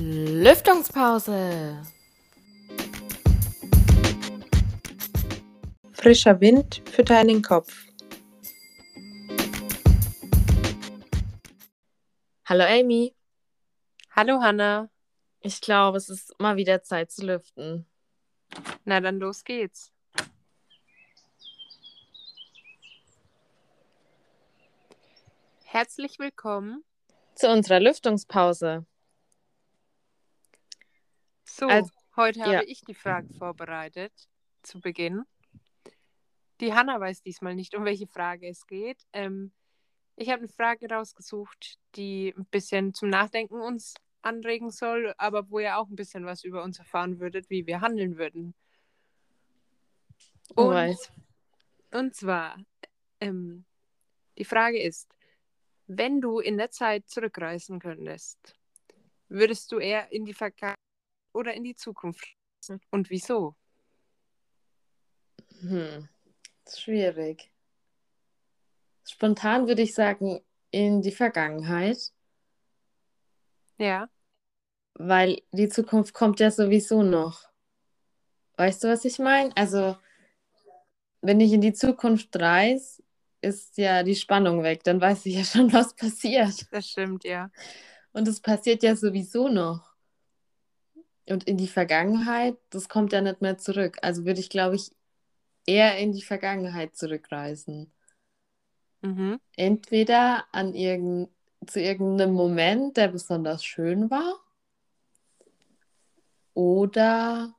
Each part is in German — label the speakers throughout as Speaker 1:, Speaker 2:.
Speaker 1: Lüftungspause.
Speaker 2: Frischer Wind für deinen Kopf.
Speaker 1: Hallo Amy.
Speaker 3: Hallo Hanna.
Speaker 1: Ich glaube, es ist mal wieder Zeit zu lüften.
Speaker 3: Na dann los geht's. Herzlich willkommen
Speaker 1: zu unserer Lüftungspause.
Speaker 3: So,
Speaker 1: Also,
Speaker 3: heute
Speaker 1: ja.
Speaker 3: habe ich die Frage vorbereitet zu Beginn. Die Hanna weiß diesmal nicht, um welche Frage es geht. Ähm, ich habe eine Frage rausgesucht, die ein bisschen zum Nachdenken uns anregen soll, aber wo ihr auch ein bisschen was über uns erfahren würdet, wie wir handeln würden. Und,
Speaker 1: Alright.
Speaker 3: und zwar, ähm, die Frage ist, wenn du in der Zeit zurückreisen könntest, würdest du eher in die Vergangenheit oder in die Zukunft reisen? Und wieso?
Speaker 1: Hm. schwierig. Spontan würde ich sagen, in die Vergangenheit,
Speaker 3: Ja,
Speaker 1: weil die Zukunft kommt ja sowieso noch. Weißt du, was ich meine? Also, wenn ich in die Zukunft reise, ist ja die Spannung weg. Dann weiß ich ja schon, was passiert.
Speaker 3: das stimmt, ja.
Speaker 1: Und es passiert ja sowieso noch. Und in die Vergangenheit, das kommt ja nicht mehr zurück. Also würde ich, glaube ich, eher in die Vergangenheit zurückreisen.
Speaker 3: Mhm.
Speaker 1: Entweder an irgend, zu irgendeinem Moment, der besonders schön war, oder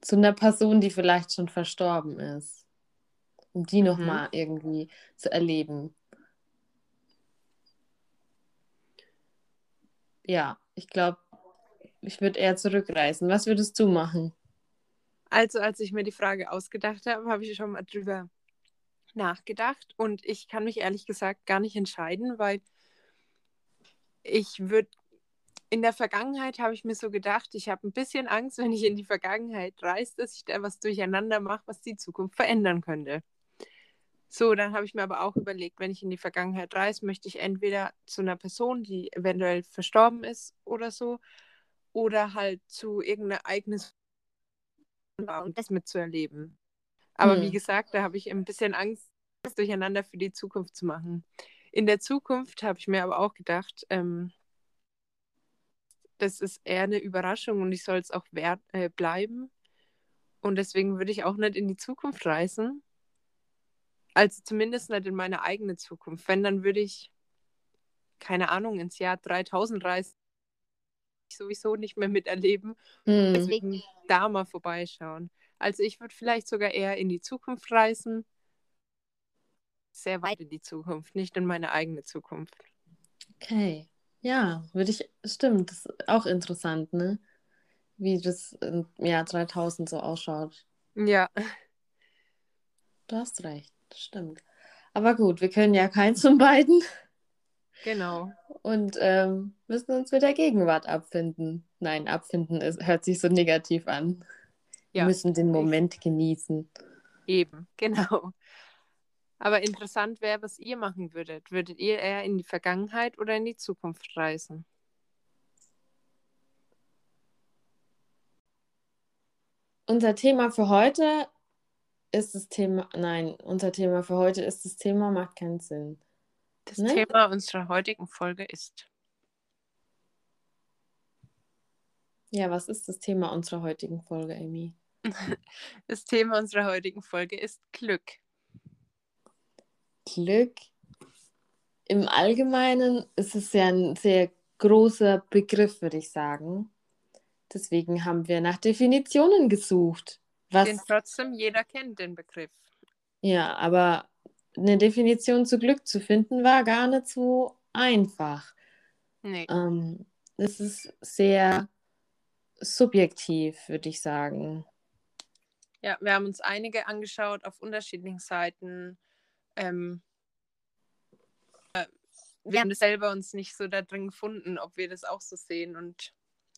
Speaker 1: zu einer Person, die vielleicht schon verstorben ist, um die
Speaker 3: Mhm.
Speaker 1: nochmal irgendwie zu erleben. Ja, ich glaube, ich würde eher zurückreisen. Was würdest du machen?
Speaker 3: Also, als ich mir die Frage ausgedacht habe, habe ich schon mal drüber nachgedacht und ich kann mich ehrlich gesagt gar nicht entscheiden, weil ich würde in der Vergangenheit habe ich mir so gedacht, ich habe ein bisschen Angst, wenn ich in die Vergangenheit reise, dass ich da was durcheinander mache, was die Zukunft verändern könnte. So, dann habe ich mir aber auch überlegt, wenn ich in die Vergangenheit reise, möchte ich entweder zu einer Person, die eventuell verstorben ist oder so, oder halt zu irgendeinem Ereignis war und das mitzuerleben. Aber
Speaker 1: Hm.
Speaker 3: wie gesagt, da habe ich ein bisschen Angst, das durcheinander für die Zukunft zu machen. In der Zukunft habe ich mir aber auch gedacht, ähm, das ist eher eine Überraschung und ich soll es auch wert, äh, bleiben. Und deswegen würde ich auch nicht in die Zukunft reisen. Also zumindest nicht in meine eigene Zukunft. Wenn, dann würde ich, keine Ahnung, ins Jahr 3000 reisen. Sowieso nicht mehr miterleben.
Speaker 1: Hm.
Speaker 3: Deswegen da mal vorbeischauen. Also ich würde vielleicht sogar eher in die Zukunft reisen. Sehr weit in die Zukunft, nicht in meine eigene Zukunft.
Speaker 1: Okay. Ja, würde ich, stimmt, das ist auch interessant, ne? Wie das im Jahr 3000 so ausschaut.
Speaker 3: Ja,
Speaker 1: Du hast recht, das stimmt. Aber gut, wir können ja keins von beiden
Speaker 3: genau.
Speaker 1: und ähm, müssen uns mit der Gegenwart abfinden. Nein, abfinden ist, hört sich so negativ an. Wir
Speaker 3: Ja,
Speaker 1: müssen den Moment genießen.
Speaker 3: eben, genau. Aber interessant wäre, was ihr machen würdet. Würdet ihr eher in die Vergangenheit oder in die Zukunft reisen?
Speaker 1: Unser Thema für heute ist das Thema, nein, unser Thema für heute ist das Thema macht keinen Sinn.
Speaker 3: Das
Speaker 1: Ne?
Speaker 3: Thema unserer heutigen Folge ist
Speaker 1: Ja, was ist das Thema unserer heutigen Folge, Amy?
Speaker 3: das Thema unserer heutigen Folge ist Glück.
Speaker 1: Glück. Im Allgemeinen ist es ja ein sehr großer Begriff, würde ich sagen. Deswegen haben wir nach Definitionen gesucht. Was,
Speaker 3: Den trotzdem jeder kennt, den Begriff.
Speaker 1: ja, aber eine Definition zu Glück zu finden, war gar nicht so einfach.
Speaker 3: Nee.
Speaker 1: Ähm, es ist sehr subjektiv, würde ich sagen.
Speaker 3: Ja, wir haben uns einige angeschaut auf unterschiedlichen Seiten. Ähm, äh, wir haben das selber uns nicht so da drin gefunden, ob wir das auch so sehen. Und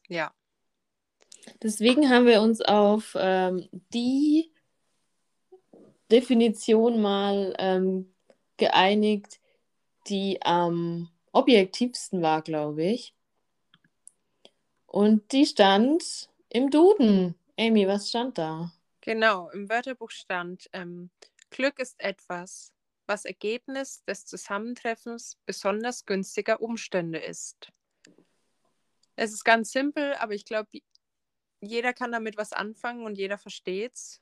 Speaker 3: ja,
Speaker 1: Deswegen haben wir uns auf ähm, die Definition mal ähm, geeinigt, die am objektivsten war, glaube ich. Und die stand im Duden. Amy, was stand da?
Speaker 3: Genau, im Wörterbuch stand, ähm, Glück ist etwas, was Ergebnis des Zusammentreffens besonders günstiger Umstände ist. Es ist ganz simpel, aber ich glaube, jeder kann damit was anfangen und jeder versteht's.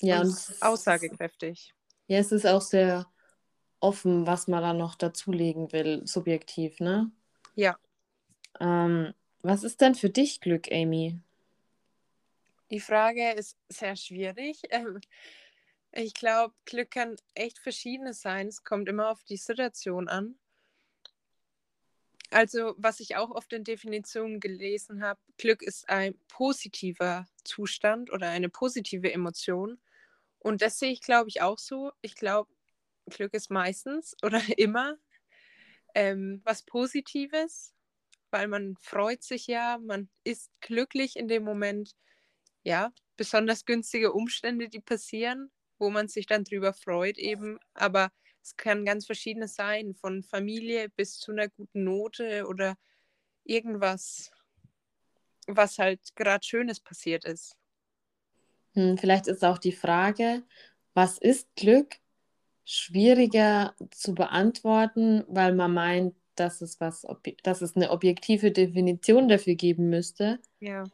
Speaker 1: Ja,
Speaker 3: und
Speaker 1: und
Speaker 3: aussagekräftig.
Speaker 1: Ja, es ist auch sehr offen, was man da noch dazulegen will, subjektiv, ne?
Speaker 3: Ja.
Speaker 1: Ähm, was ist denn für dich Glück, Amy?
Speaker 3: Die Frage ist sehr schwierig. Ähm, ich glaube, Glück kann echt verschiedenes sein. Es kommt immer auf die Situation an. Also, was ich auch oft in Definitionen gelesen habe, Glück ist ein positiver Zustand oder eine positive Emotion. Und das sehe ich, glaube ich, auch so. Ich glaube, Glück ist meistens oder immer ähm, was Positives, weil man freut sich ja, man ist glücklich in dem Moment. Ja, besonders günstige Umstände, die passieren, wo man sich dann drüber freut eben. Aber es kann ganz verschiedenes sein, von Familie bis zu einer guten Note oder irgendwas, was halt gerade Schönes passiert ist.
Speaker 1: Hm, vielleicht ist auch die Frage, was ist Glück, schwieriger zu beantworten, weil man meint, dass es, was, dass es eine objektive Definition dafür geben müsste,
Speaker 3: Ja,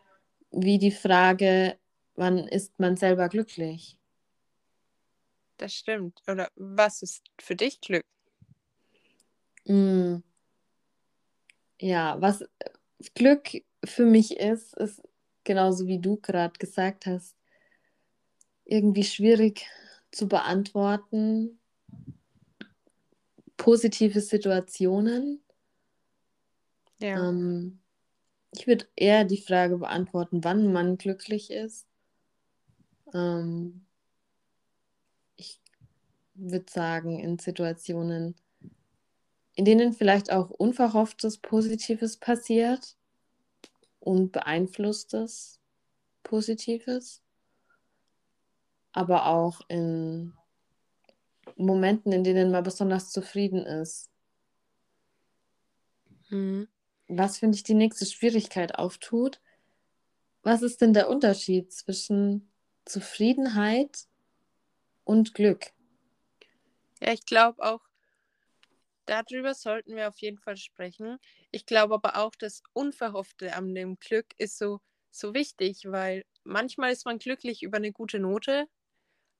Speaker 1: wie die Frage, wann ist man selber glücklich?
Speaker 3: das stimmt. Oder was ist für dich Glück?
Speaker 1: Hm, Ja, was Glück für mich ist, ist genauso wie du gerade gesagt hast, irgendwie schwierig zu beantworten. Positive Situationen.
Speaker 3: Ja,
Speaker 1: Ähm, ich würde eher die Frage beantworten, wann man glücklich ist. Ähm, ich würde sagen, in Situationen, in denen vielleicht auch unverhofftes Positives passiert und beeinflusstes Positives, aber auch in Momenten, in denen man besonders zufrieden ist.
Speaker 3: mhm.
Speaker 1: Was finde ich die nächste Schwierigkeit auftut? Was ist denn der Unterschied zwischen Zufriedenheit und Glück?
Speaker 3: ja ich glaube auch, darüber sollten wir auf jeden Fall sprechen. Ich glaube aber auch, das Unverhoffte an dem Glück ist so, so wichtig, weil manchmal ist man glücklich über eine gute Note,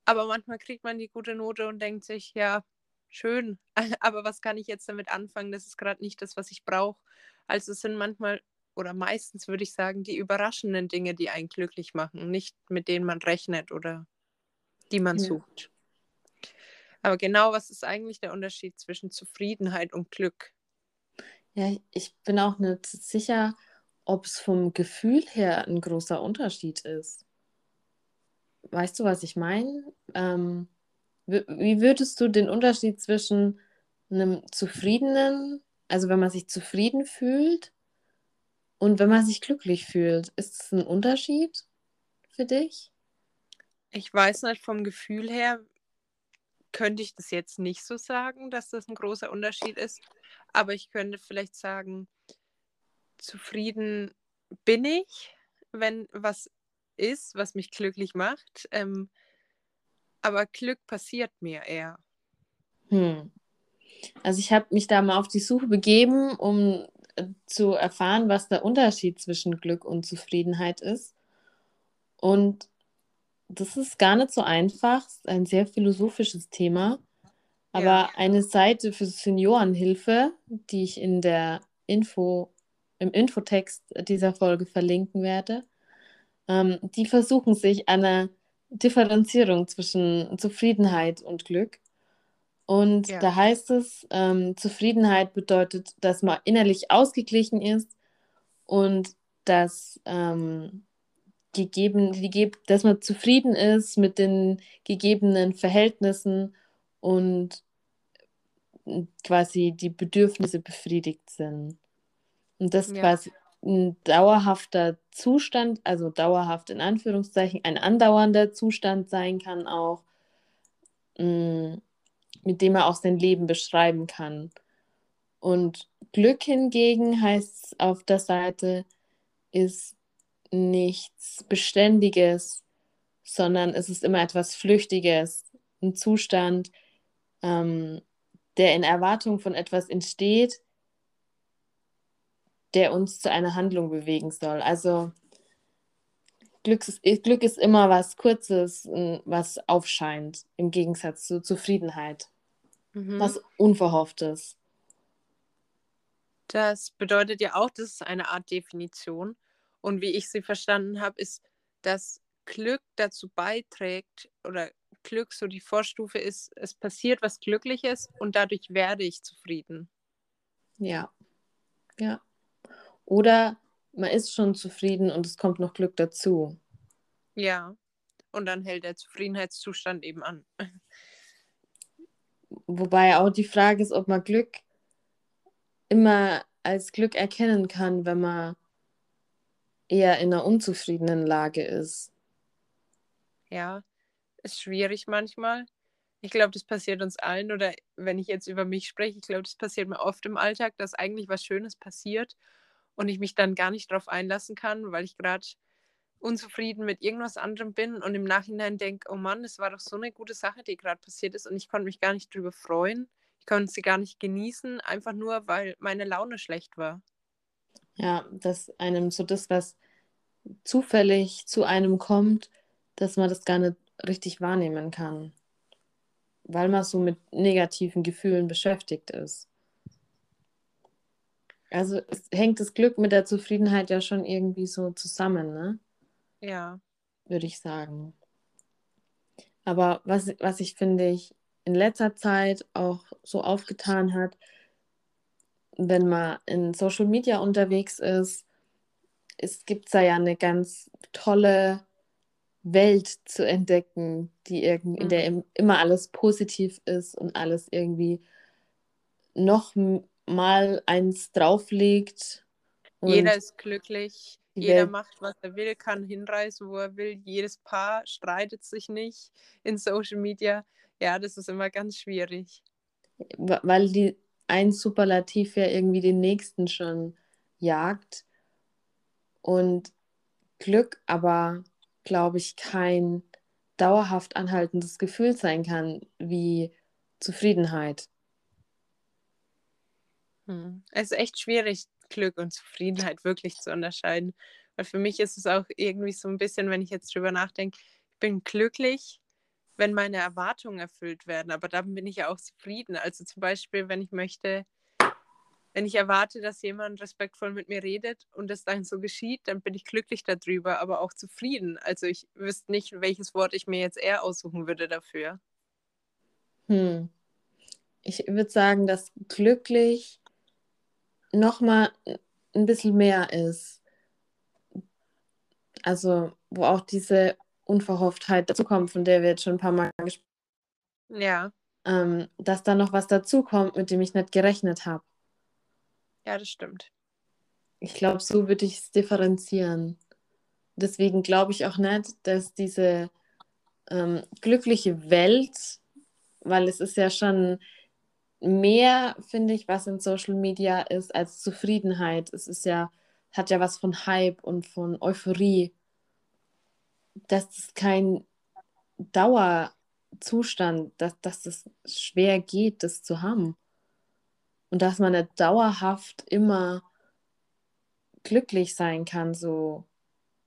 Speaker 3: aber manchmal kriegt man die gute Note und denkt sich, ja, schön, aber was kann ich jetzt damit anfangen? Das ist gerade nicht das, was ich brauche. Also es sind manchmal oder meistens würde ich sagen, die überraschenden Dinge, die einen glücklich machen, nicht mit denen man rechnet oder die man
Speaker 1: Ja.
Speaker 3: sucht. Aber genau, was ist eigentlich der Unterschied zwischen Zufriedenheit und Glück?
Speaker 1: Ja, ich bin auch nicht sicher, ob es vom Gefühl her ein großer Unterschied ist. Weißt du, was ich meine? Ähm, wie würdest du den Unterschied zwischen einem zufriedenen, also wenn man sich zufrieden fühlt und wenn man sich glücklich fühlt, ist es ein Unterschied für dich?
Speaker 3: Ich weiß nicht, vom Gefühl her könnte ich das jetzt nicht so sagen, dass das ein großer Unterschied ist. Aber ich könnte vielleicht sagen, zufrieden bin ich, wenn was ist, was mich glücklich macht. Ähm, aber Glück passiert mir eher.
Speaker 1: Hm. Also ich habe mich da mal auf die Suche begeben, um äh, zu erfahren, was der Unterschied zwischen Glück und Zufriedenheit ist. Und das ist gar nicht so einfach, ist ein sehr philosophisches Thema. Aber
Speaker 3: Ja.
Speaker 1: eine Seite für Seniorenhilfe, die ich in der Info, im Infotext dieser Folge verlinken werde, ähm, die versuchen sich einer Differenzierung zwischen Zufriedenheit und Glück. Und
Speaker 3: Ja.
Speaker 1: da heißt es, ähm, Zufriedenheit bedeutet, dass man innerlich ausgeglichen ist und dass, ähm, gegeben, die, dass man zufrieden ist mit den gegebenen Verhältnissen und quasi die Bedürfnisse befriedigt sind. Und das
Speaker 3: Ja.
Speaker 1: quasi ein dauerhafter Zustand, also dauerhaft in Anführungszeichen, ein andauernder Zustand sein kann auch, mh, mit dem er auch sein Leben beschreiben kann. Und Glück hingegen heißt auf der Seite, ist nichts Beständiges, sondern es ist immer etwas Flüchtiges, ein Zustand, ähm, der in Erwartung von etwas entsteht, der uns zu einer Handlung bewegen soll. Also Glück ist, Glück ist immer was Kurzes, was aufscheint, im Gegensatz zu Zufriedenheit. Mhm. Was Unverhofftes.
Speaker 3: Das bedeutet ja auch, das ist eine Art Definition. Und wie ich sie verstanden habe, ist, dass Glück dazu beiträgt oder Glück so die Vorstufe ist, es passiert was Glückliches und dadurch werde ich zufrieden.
Speaker 1: Ja. Ja. Oder man ist schon zufrieden und es kommt noch Glück dazu.
Speaker 3: Ja. Und dann hält der Zufriedenheitszustand eben an.
Speaker 1: Wobei auch die Frage ist, ob man Glück immer als Glück erkennen kann, wenn man eher in einer unzufriedenen Lage ist.
Speaker 3: Ja, ist schwierig manchmal. Ich glaube, das passiert uns allen oder wenn ich jetzt über mich spreche, ich glaube, das passiert mir oft im Alltag, dass eigentlich was Schönes passiert und ich mich dann gar nicht darauf einlassen kann, weil ich gerade unzufrieden mit irgendwas anderem bin und im Nachhinein denke, oh Mann, das war doch so eine gute Sache, die gerade passiert ist und ich konnte mich gar nicht drüber freuen. Ich konnte sie gar nicht genießen, einfach nur, weil meine Laune schlecht war.
Speaker 1: Ja, dass einem so das, was zufällig zu einem kommt, dass man das gar nicht richtig wahrnehmen kann, weil man so mit negativen Gefühlen beschäftigt ist. Also hängt das Glück mit der Zufriedenheit ja schon irgendwie so zusammen, ne?
Speaker 3: Ja.
Speaker 1: Würde ich sagen. Aber was, was ich finde ich in letzter Zeit auch so aufgetan hat, wenn man in Social Media unterwegs ist, es gibt da ja eine ganz tolle Welt zu entdecken, die irgend, in der mhm. immer alles positiv ist und alles irgendwie noch mal eins drauflegt.
Speaker 3: Jeder ist glücklich, jeder Welt. macht, was er will, kann hinreisen, wo er will. Jedes Paar streitet sich nicht in Social Media. Ja, das ist immer ganz schwierig.
Speaker 1: Weil die ein Superlativ ja irgendwie den nächsten schon jagt. Und Glück aber glaube ich, kein dauerhaft anhaltendes Gefühl sein kann wie Zufriedenheit.
Speaker 3: Hm. Es ist echt schwierig, Glück und Zufriedenheit wirklich zu unterscheiden. Weil für mich ist es auch irgendwie so ein bisschen, wenn ich jetzt drüber nachdenke, ich bin glücklich, wenn meine Erwartungen erfüllt werden, aber dann bin ich ja auch zufrieden. Also zum Beispiel, wenn ich möchte, wenn ich erwarte, dass jemand respektvoll mit mir redet und es dann so geschieht, dann bin ich glücklich darüber, aber auch zufrieden. Also ich wüsste nicht, welches Wort ich mir jetzt eher aussuchen würde dafür.
Speaker 1: Hm. Ich würde sagen, dass glücklich nochmal ein bisschen mehr ist. Also, wo auch diese Unverhofftheit dazu kommt, von der wir jetzt schon ein paar Mal gesprochen
Speaker 3: haben. Ja.
Speaker 1: Ähm, dass da noch was dazukommt, mit dem ich nicht gerechnet habe.
Speaker 3: Ja, das stimmt.
Speaker 1: Ich glaube, so würde ich es differenzieren. Deswegen glaube ich auch nicht, dass diese ähm, glückliche Welt, weil es ist ja schon mehr, finde ich, was in Social Media ist, als Zufriedenheit. Es ist ja, hat ja was von Hype und von Euphorie. Dass es kein Dauerzustand, dass, dass es schwer geht, das zu haben. Und dass man nicht dauerhaft immer glücklich sein kann, so.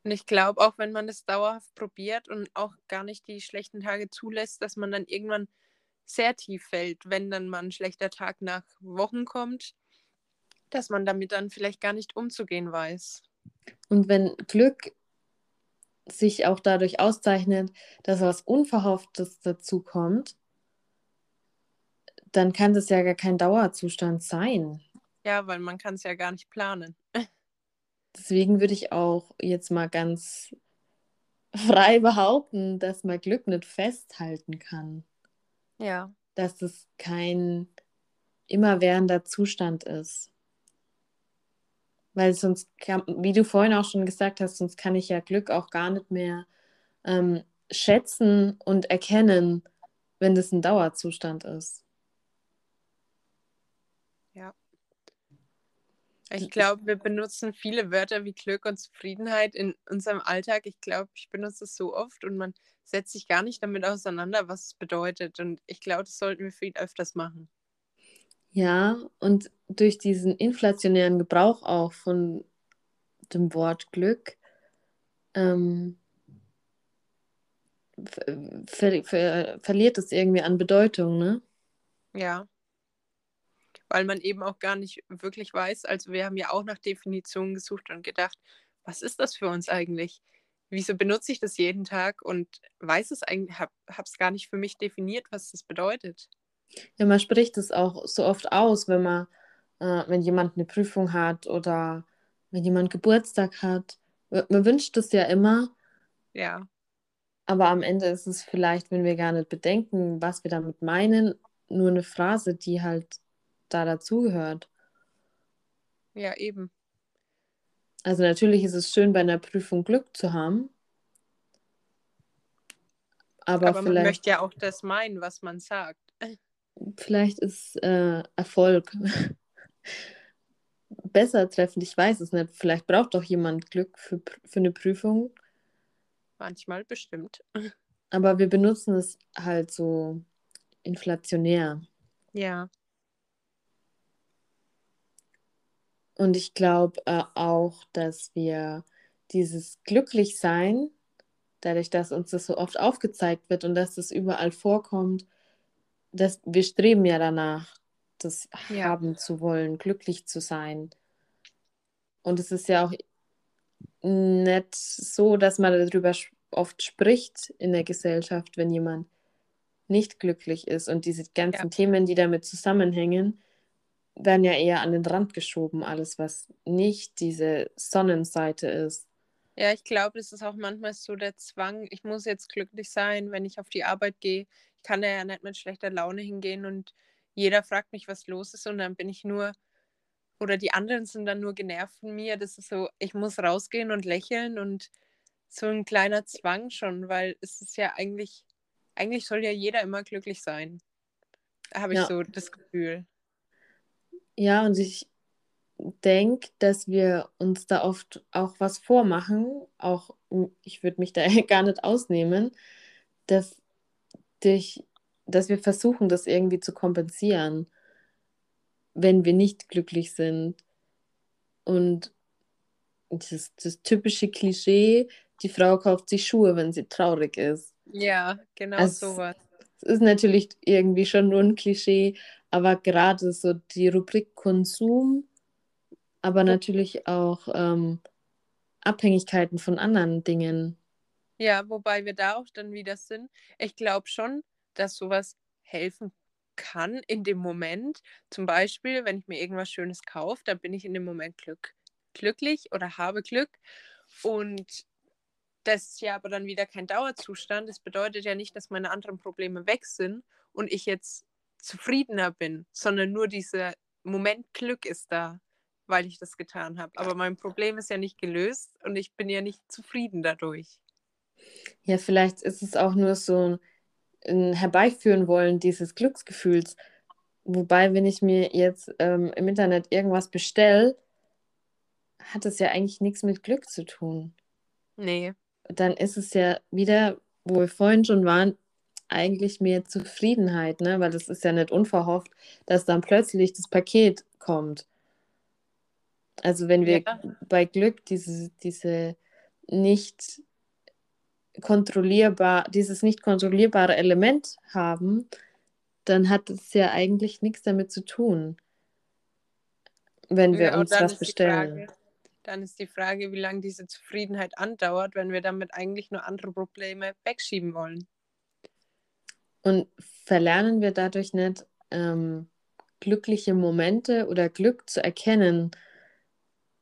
Speaker 3: Und ich glaube, auch wenn man das dauerhaft probiert und auch gar nicht die schlechten Tage zulässt, dass man dann irgendwann sehr tief fällt, wenn dann mal ein schlechter Tag nach Wochen kommt, dass man damit dann vielleicht gar nicht umzugehen weiß.
Speaker 1: Und wenn Glück sich auch dadurch auszeichnet, dass was Unverhofftes dazu kommt, dann kann das ja gar kein Dauerzustand sein.
Speaker 3: Ja, weil man kann es ja gar nicht planen.
Speaker 1: Deswegen würde ich auch jetzt mal ganz frei behaupten, dass man Glück nicht festhalten kann.
Speaker 3: Ja.
Speaker 1: Dass es kein immerwährender Zustand ist. Weil sonst, kann, wie du vorhin auch schon gesagt hast, sonst kann ich ja Glück auch gar nicht mehr ähm, schätzen und erkennen, wenn das ein Dauerzustand ist.
Speaker 3: Ich glaube, wir benutzen viele Wörter wie Glück und Zufriedenheit in unserem Alltag. Ich glaube, ich benutze es so oft und man setzt sich gar nicht damit auseinander, was es bedeutet. Und ich glaube, das sollten wir viel öfters machen.
Speaker 1: Ja, und durch diesen inflationären Gebrauch auch von dem Wort Glück ähm, ver ver verliert es irgendwie an Bedeutung, ne?
Speaker 3: Ja. Weil man eben auch gar nicht wirklich weiß, also wir haben ja auch nach Definitionen gesucht und gedacht, was ist das für uns eigentlich? Wieso benutze ich das jeden Tag und weiß es eigentlich, habe es gar nicht für mich definiert, was das bedeutet.
Speaker 1: Ja, man spricht es auch so oft aus, wenn man, äh, wenn jemand eine Prüfung hat oder wenn jemand Geburtstag hat. Man wünscht es ja immer.
Speaker 3: Ja.
Speaker 1: Aber am Ende ist es vielleicht, wenn wir gar nicht bedenken, was wir damit meinen, nur eine Phrase, die halt da dazugehört.
Speaker 3: Ja, eben.
Speaker 1: Also natürlich ist es schön, bei einer Prüfung Glück zu haben.
Speaker 3: Aber, aber man möchte ja auch das meinen, was man sagt.
Speaker 1: Vielleicht ist äh, Erfolg besser treffend. Ich weiß es nicht. Vielleicht braucht doch jemand Glück für, für eine Prüfung.
Speaker 3: Manchmal bestimmt.
Speaker 1: Aber wir benutzen es halt so inflationär.
Speaker 3: Ja.
Speaker 1: Und ich glaube äh, auch, dass wir dieses Glücklichsein, dadurch, dass uns das so oft aufgezeigt wird und dass es überall vorkommt, dass wir streben ja danach, das ja. haben zu wollen, glücklich zu sein. Und es ist ja auch nicht so, dass man darüber oft spricht in der Gesellschaft, wenn jemand nicht glücklich ist. Und diese ganzen ja. Themen, die damit zusammenhängen, werden ja eher an den Rand geschoben, alles, was nicht diese Sonnenseite ist.
Speaker 3: Ja, ich glaube, es ist auch manchmal so der Zwang, ich muss jetzt glücklich sein, wenn ich auf die Arbeit gehe. Ich kann ja nicht mit schlechter Laune hingehen und jeder fragt mich, was los ist und dann bin ich nur, oder die anderen sind dann nur genervt von mir. Das ist so, ich muss rausgehen und lächeln und so ein kleiner Zwang schon, weil es ist ja eigentlich, eigentlich soll ja jeder immer glücklich sein. Habe ich ja. so das Gefühl.
Speaker 1: Ja, und ich denke, dass wir uns da oft auch was vormachen, auch ich würde mich da gar nicht ausnehmen, dass, durch, dass wir versuchen, das irgendwie zu kompensieren, wenn wir nicht glücklich sind. Und das, das typische Klischee, die Frau kauft sich Schuhe, wenn sie traurig ist.
Speaker 3: Ja, genau also, sowas.
Speaker 1: Es ist natürlich irgendwie schon nur ein Klischee, aber gerade so die Rubrik Konsum, aber natürlich auch ähm, Abhängigkeiten von anderen Dingen.
Speaker 3: Ja, wobei wir da auch dann wieder sind. Ich glaube schon, dass sowas helfen kann in dem Moment. Zum Beispiel, wenn ich mir irgendwas Schönes kaufe, dann bin ich in dem Moment glück, glücklich oder habe Glück. Und das ist ja aber dann wieder kein Dauerzustand. Das bedeutet ja nicht, dass meine anderen Probleme weg sind und ich jetzt zufriedener bin, sondern nur dieser Moment Glück ist da, weil ich das getan habe. Aber mein Problem ist ja nicht gelöst und ich bin ja nicht zufrieden dadurch.
Speaker 1: Ja, vielleicht ist es auch nur so ein Herbeiführen wollen dieses Glücksgefühls. Wobei, wenn ich mir jetzt ähm, im Internet irgendwas bestelle, hat es ja eigentlich nichts mit Glück zu tun.
Speaker 3: Nee.
Speaker 1: Dann ist es ja wieder, wo wir vorhin schon waren, eigentlich mehr Zufriedenheit, ne? Weil das ist ja nicht unverhofft, dass dann plötzlich das Paket kommt. Also wenn wir ja. bei Glück diese, diese nicht kontrollierbar, dieses nicht kontrollierbare Element haben, dann hat es ja eigentlich nichts damit zu tun, wenn wir ja, uns was bestellen.
Speaker 3: Frage, dann ist die Frage, wie lange diese Zufriedenheit andauert, wenn wir damit eigentlich nur andere Probleme wegschieben wollen.
Speaker 1: Und verlernen wir dadurch nicht, ähm, glückliche Momente oder Glück zu erkennen,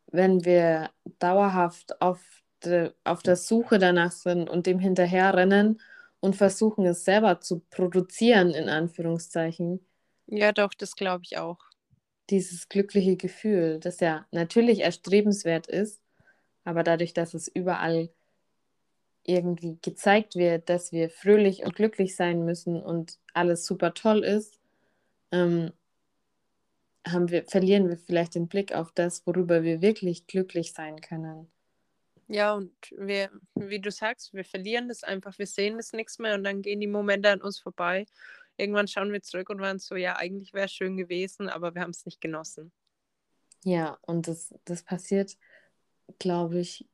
Speaker 1: wenn wir dauerhaft auf, de, auf der Suche danach sind und dem hinterherrennen und versuchen es selber zu produzieren, in Anführungszeichen.
Speaker 3: Ja, doch, das glaube ich auch.
Speaker 1: Dieses glückliche Gefühl, das ja natürlich erstrebenswert ist, aber dadurch, dass es überall irgendwie gezeigt wird, dass wir fröhlich und glücklich sein müssen und alles super toll ist, ähm, haben wir, verlieren wir vielleicht den Blick auf das, worüber wir wirklich glücklich sein können.
Speaker 3: Ja, und wir, wie du sagst, wir verlieren das einfach, wir sehen das nichts mehr und dann gehen die Momente an uns vorbei. Irgendwann schauen wir zurück und waren so, ja, eigentlich wäre es schön gewesen, aber wir haben es nicht genossen.
Speaker 1: Ja, und das, das passiert, glaube ich,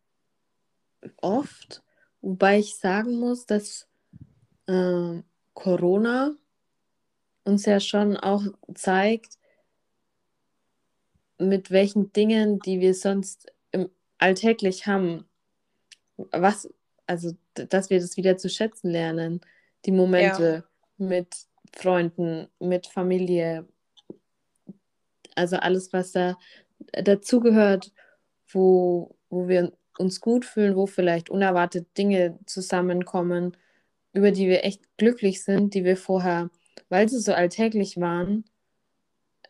Speaker 1: oft. Wobei ich sagen muss, dass äh, Corona uns ja schon auch zeigt, mit welchen Dingen, die wir sonst im alltäglich haben, was, also dass wir das wieder zu schätzen lernen, die Momente ja. mit Freunden, mit Familie, also alles, was da dazugehört, wo, wo wir uns gut fühlen, wo vielleicht unerwartet Dinge zusammenkommen, über die wir echt glücklich sind, die wir vorher, weil sie so alltäglich waren,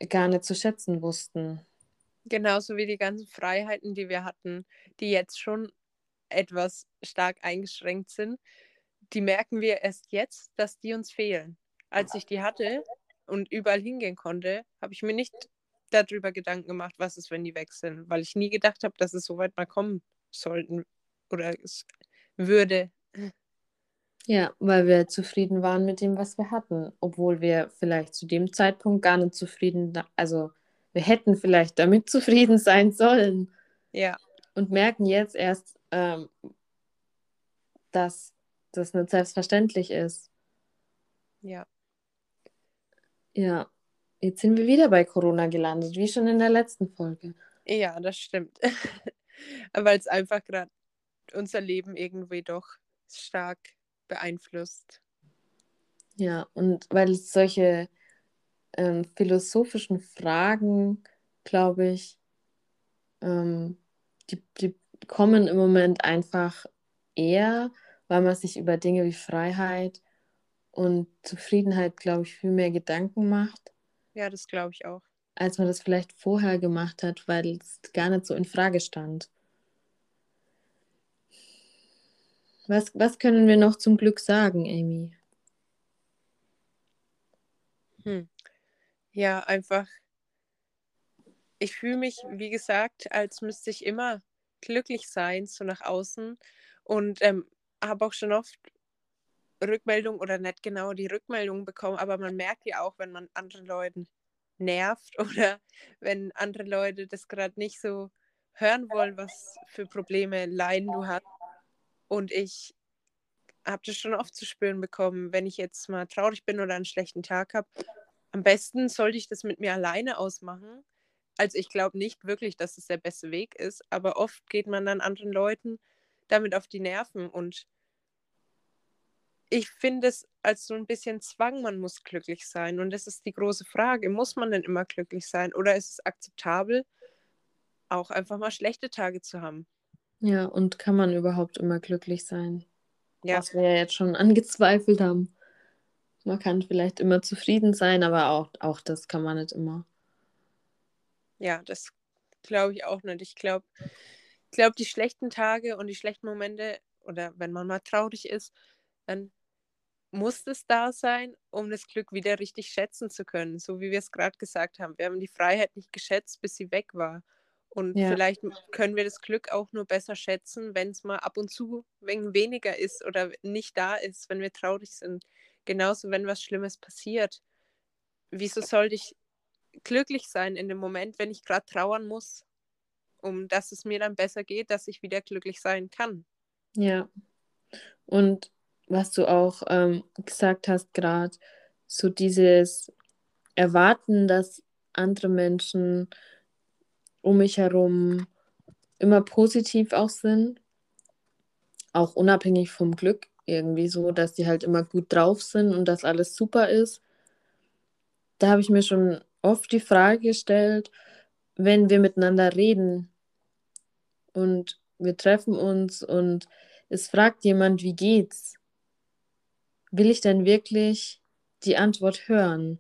Speaker 1: gar nicht zu schätzen wussten.
Speaker 3: Genauso wie die ganzen Freiheiten, die wir hatten, die jetzt schon etwas stark eingeschränkt sind, die merken wir erst jetzt, dass die uns fehlen. Als ich die hatte und überall hingehen konnte, habe ich mir nicht darüber Gedanken gemacht, was ist, wenn die weg sind, weil ich nie gedacht habe, dass es so weit mal kommen sollten oder es würde.
Speaker 1: Ja, weil wir zufrieden waren mit dem, was wir hatten, obwohl wir vielleicht zu dem Zeitpunkt gar nicht zufrieden, also wir hätten vielleicht damit zufrieden sein sollen.
Speaker 3: Ja.
Speaker 1: Und merken jetzt erst, ähm, dass das nicht selbstverständlich ist.
Speaker 3: Ja.
Speaker 1: Ja, jetzt sind wir wieder bei Corona gelandet, wie schon in der letzten Folge.
Speaker 3: Ja, das stimmt. Weil es einfach gerade unser Leben irgendwie doch stark beeinflusst.
Speaker 1: Ja, und weil solche ähm, philosophischen Fragen, glaube ich, ähm, die, die kommen im Moment einfach eher, weil man sich über Dinge wie Freiheit und Zufriedenheit, glaube ich, viel mehr Gedanken macht.
Speaker 3: Ja, das glaube ich auch.
Speaker 1: Als man das vielleicht vorher gemacht hat, weil es gar nicht so in Frage stand. Was, was können wir noch zum Glück sagen, Amy?
Speaker 3: Hm. Ja, einfach, ich fühle mich, wie gesagt, als müsste ich immer glücklich sein, so nach außen. Und ähm, habe auch schon oft Rückmeldung oder nicht genau die Rückmeldung bekommen, aber man merkt ja auch, wenn man anderen Leuten nervt oder wenn andere Leute das gerade nicht so hören wollen, was für Probleme, Leiden du hast. Und ich habe das schon oft zu spüren bekommen, wenn ich jetzt mal traurig bin oder einen schlechten Tag habe, am besten sollte ich das mit mir alleine ausmachen. Also ich glaube nicht wirklich, dass es der beste Weg ist, aber oft geht man dann anderen Leuten damit auf die Nerven und ich finde es als so ein bisschen Zwang, man muss glücklich sein. Und das ist die große Frage. Muss man denn immer glücklich sein? Oder ist es akzeptabel, auch einfach mal schlechte Tage zu haben?
Speaker 1: Ja, und kann man überhaupt immer glücklich sein? Ja. Was wir ja jetzt schon angezweifelt haben. Man kann vielleicht immer zufrieden sein, aber auch, auch das kann man nicht immer.
Speaker 3: Ja, das glaube ich auch nicht. Ich glaube, ich glaube, die schlechten Tage und die schlechten Momente oder wenn man mal traurig ist, dann muss es da sein, um das Glück wieder richtig schätzen zu können. So wie wir es gerade gesagt haben. Wir haben die Freiheit nicht geschätzt, bis sie weg war. Und ja. vielleicht können wir das Glück auch nur besser schätzen, wenn es mal ab und zu weniger ist oder nicht da ist, wenn wir traurig sind. Genauso, wenn was Schlimmes passiert. Wieso sollte ich glücklich sein in dem Moment, wenn ich gerade trauern muss, um dass es mir dann besser geht, dass ich wieder glücklich sein kann?
Speaker 1: Ja. Und was du auch ähm, gesagt hast gerade, so dieses Erwarten, dass andere Menschen um mich herum immer positiv auch sind, auch unabhängig vom Glück irgendwie so, dass die halt immer gut drauf sind und dass alles super ist. Da habe ich mir schon oft die Frage gestellt, wenn wir miteinander reden und wir treffen uns und es fragt jemand, wie geht's? Will ich denn wirklich die Antwort hören?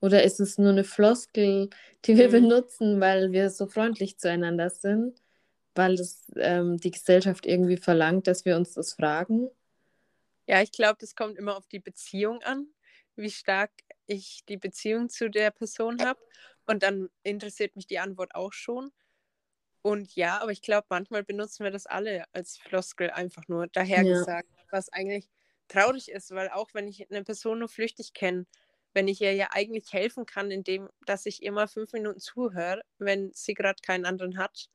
Speaker 1: Oder ist es nur eine Floskel, die wir mhm. benutzen, weil wir so freundlich zueinander sind, weil das ähm, die Gesellschaft irgendwie verlangt, dass wir uns das fragen?
Speaker 3: Ja, ich glaube, das kommt immer auf die Beziehung an, wie stark ich die Beziehung zu der Person habe. Und dann interessiert mich die Antwort auch schon. Und ja, aber ich glaube, manchmal benutzen wir das alle als Floskel einfach nur dahergesagt, ja. was eigentlich traurig ist, weil auch wenn ich eine Person nur flüchtig kenne, wenn ich ihr ja eigentlich helfen kann, indem dass ich mal fünf Minuten zuhöre, wenn sie gerade keinen anderen hat,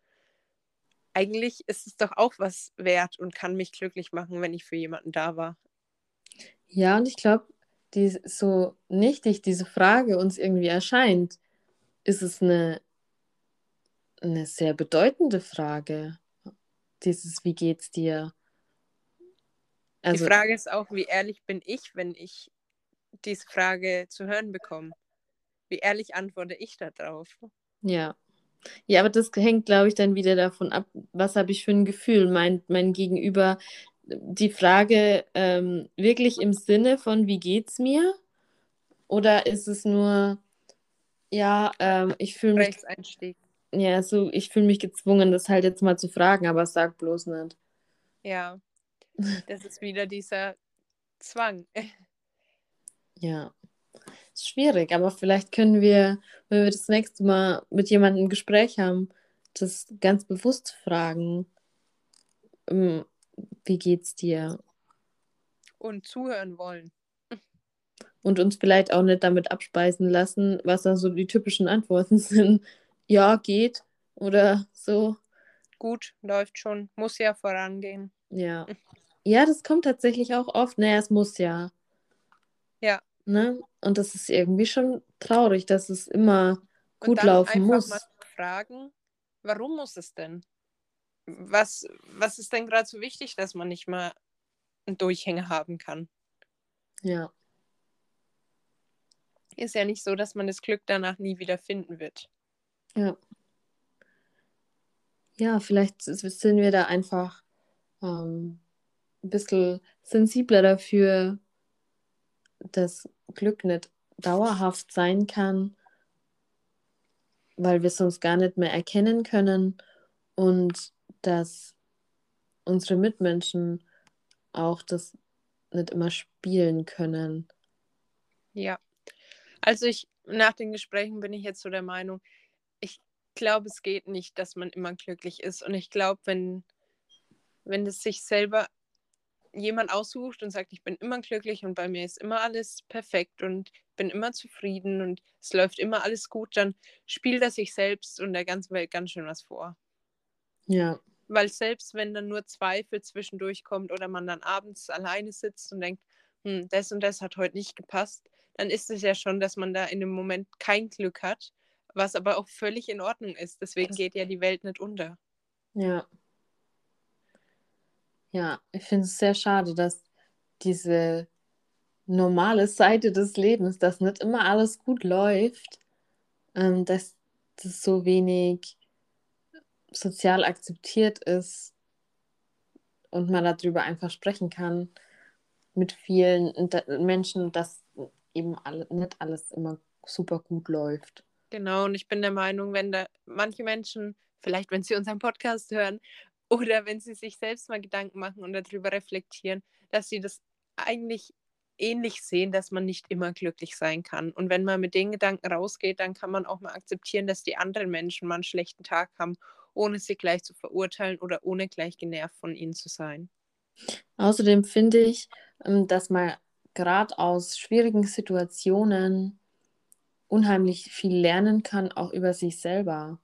Speaker 3: eigentlich ist es doch auch was wert und kann mich glücklich machen, wenn ich für jemanden da war.
Speaker 1: Ja, und ich glaube, so nichtig diese Frage uns irgendwie erscheint, ist es eine, eine sehr bedeutende Frage. Dieses, wie geht's dir?
Speaker 3: Also, die Frage ist auch, wie ehrlich bin ich, wenn ich diese Frage zu hören bekomme? Wie ehrlich antworte ich darauf?
Speaker 1: Ja. Ja, aber das hängt, glaube ich, dann wieder davon ab, was habe ich für ein Gefühl. Mein, mein Gegenüber die Frage ähm, wirklich im Sinne von, wie geht's mir? Oder ist es nur, ja, ähm, ich fühle mich. Ja, so, ich fühle mich gezwungen, das halt jetzt mal zu fragen, aber sag bloß nicht.
Speaker 3: Ja, das ist wieder dieser Zwang.
Speaker 1: Ja, ist schwierig, aber vielleicht können wir, wenn wir das nächste Mal mit jemandem ein Gespräch haben, das ganz bewusst fragen. Ähm, wie geht's dir?
Speaker 3: Und zuhören wollen.
Speaker 1: Und uns vielleicht auch nicht damit abspeisen lassen, was da so die typischen Antworten sind. Ja, geht oder so.
Speaker 3: Gut, läuft schon, muss ja vorangehen.
Speaker 1: Ja. Ja, das kommt tatsächlich auch oft. Naja, es muss ja.
Speaker 3: Ja.
Speaker 1: Ne? Und das ist irgendwie schon traurig, dass es immer gut laufen
Speaker 3: muss. Mal fragen, warum muss es denn? was, was ist denn gerade so wichtig, dass man nicht mal einen Durchhänger haben kann?
Speaker 1: Ja.
Speaker 3: Ist ja nicht so, dass man das Glück danach nie wieder finden wird.
Speaker 1: Ja. Ja, vielleicht sind wir da einfach ähm, ein bisschen sensibler dafür, dass Glück nicht dauerhaft sein kann, weil wir es sonst gar nicht mehr erkennen können und dass unsere Mitmenschen auch das nicht immer spielen können.
Speaker 3: Ja. Also ich, nach den Gesprächen bin ich jetzt so der Meinung, glaube, es geht nicht, dass man immer glücklich ist. Und ich glaube, wenn, wenn es sich selber jemand aussucht und sagt, ich bin immer glücklich und bei mir ist immer alles perfekt und bin immer zufrieden und es läuft immer alles gut, dann spielt er sich selbst und der ganzen Welt ganz schön was vor.
Speaker 1: Ja.
Speaker 3: Weil selbst wenn dann nur Zweifel zwischendurch kommt oder man dann abends alleine sitzt und denkt, hm, das und das hat heute nicht gepasst, dann ist es ja schon, dass man da in dem Moment kein Glück hat, was aber auch völlig in Ordnung ist. Deswegen geht ja die Welt nicht unter.
Speaker 1: Ja. Ja, ich finde es sehr schade, dass diese normale Seite des Lebens, dass nicht immer alles gut läuft, ähm, dass das so wenig sozial akzeptiert ist und man darüber einfach sprechen kann mit vielen Menschen, dass eben alle, nicht alles immer super gut läuft.
Speaker 3: Genau, und ich bin der Meinung, wenn da manche Menschen, vielleicht wenn sie unseren Podcast hören oder wenn sie sich selbst mal Gedanken machen und darüber reflektieren, dass sie das eigentlich ähnlich sehen, dass man nicht immer glücklich sein kann. Und wenn man mit den Gedanken rausgeht, dann kann man auch mal akzeptieren, dass die anderen Menschen mal einen schlechten Tag haben ohne sie gleich zu verurteilen oder ohne gleich genervt von ihnen zu sein.
Speaker 1: Außerdem finde ich, ähm, dass man gerade aus schwierigen Situationen unheimlich viel lernen kann, auch über sich selber.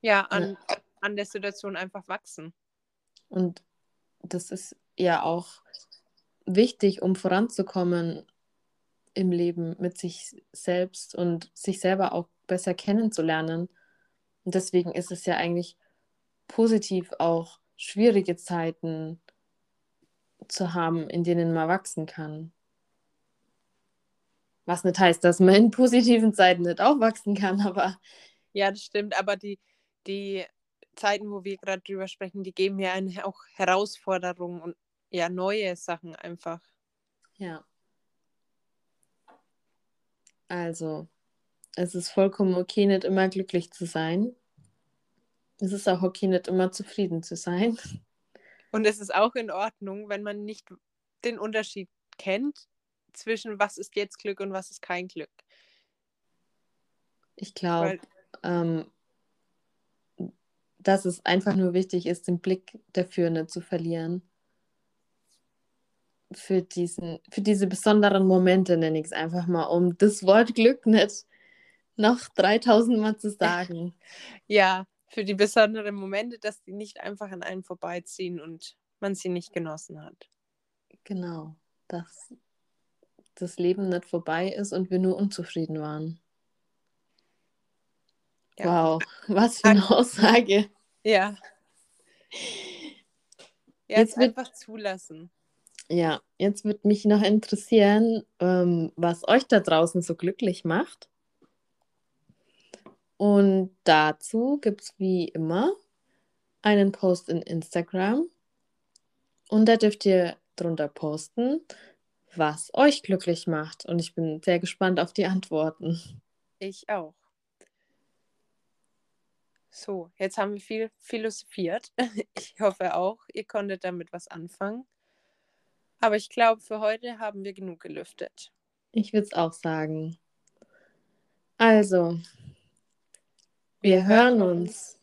Speaker 3: Ja, an, ja. an der Situation einfach wachsen.
Speaker 1: Und das ist ja auch wichtig, um voranzukommen im Leben mit sich selbst und sich selber auch besser kennenzulernen. Und deswegen ist es ja eigentlich positiv, auch schwierige Zeiten zu haben, in denen man wachsen kann. Was nicht heißt, dass man in positiven Zeiten nicht auch wachsen kann, aber.
Speaker 3: Ja, das stimmt, aber die, die Zeiten, wo wir gerade drüber sprechen, die geben ja auch Herausforderungen und ja neue Sachen einfach.
Speaker 1: Ja. Also, es ist vollkommen okay, nicht immer glücklich zu sein. Es ist auch okay, nicht immer zufrieden zu sein.
Speaker 3: Und es ist auch in Ordnung, wenn man nicht den Unterschied kennt zwischen was ist jetzt Glück und was ist kein Glück.
Speaker 1: Ich glaube, ähm, dass es einfach nur wichtig ist, den Blick dafür nicht zu verlieren. Für diesen, für diese besonderen Momente nenne ich es einfach mal, um das Wort Glück nicht noch 3000 Mal zu sagen.
Speaker 3: Ja, für die besonderen Momente, dass die nicht einfach an einem vorbeiziehen und man sie nicht genossen hat.
Speaker 1: Genau, dass das Leben nicht vorbei ist und wir nur unzufrieden waren.
Speaker 3: Ja.
Speaker 1: Wow, was für eine Aussage.
Speaker 3: Ja. Ja, Jetzt
Speaker 1: wird-
Speaker 3: einfach zulassen.
Speaker 1: Ja, jetzt würde mich noch interessieren, ähm, was euch da draußen so glücklich macht. Und dazu gibt es wie immer einen Post in Instagram. Und da dürft ihr drunter posten, was euch glücklich macht. Und ich bin sehr gespannt auf die Antworten.
Speaker 3: Ich auch. So, jetzt haben wir viel philosophiert. Ich hoffe auch, ihr konntet damit was anfangen. Aber ich glaube, für heute haben wir genug gelüftet.
Speaker 1: Ich würde es auch sagen. Also, wir hören uns.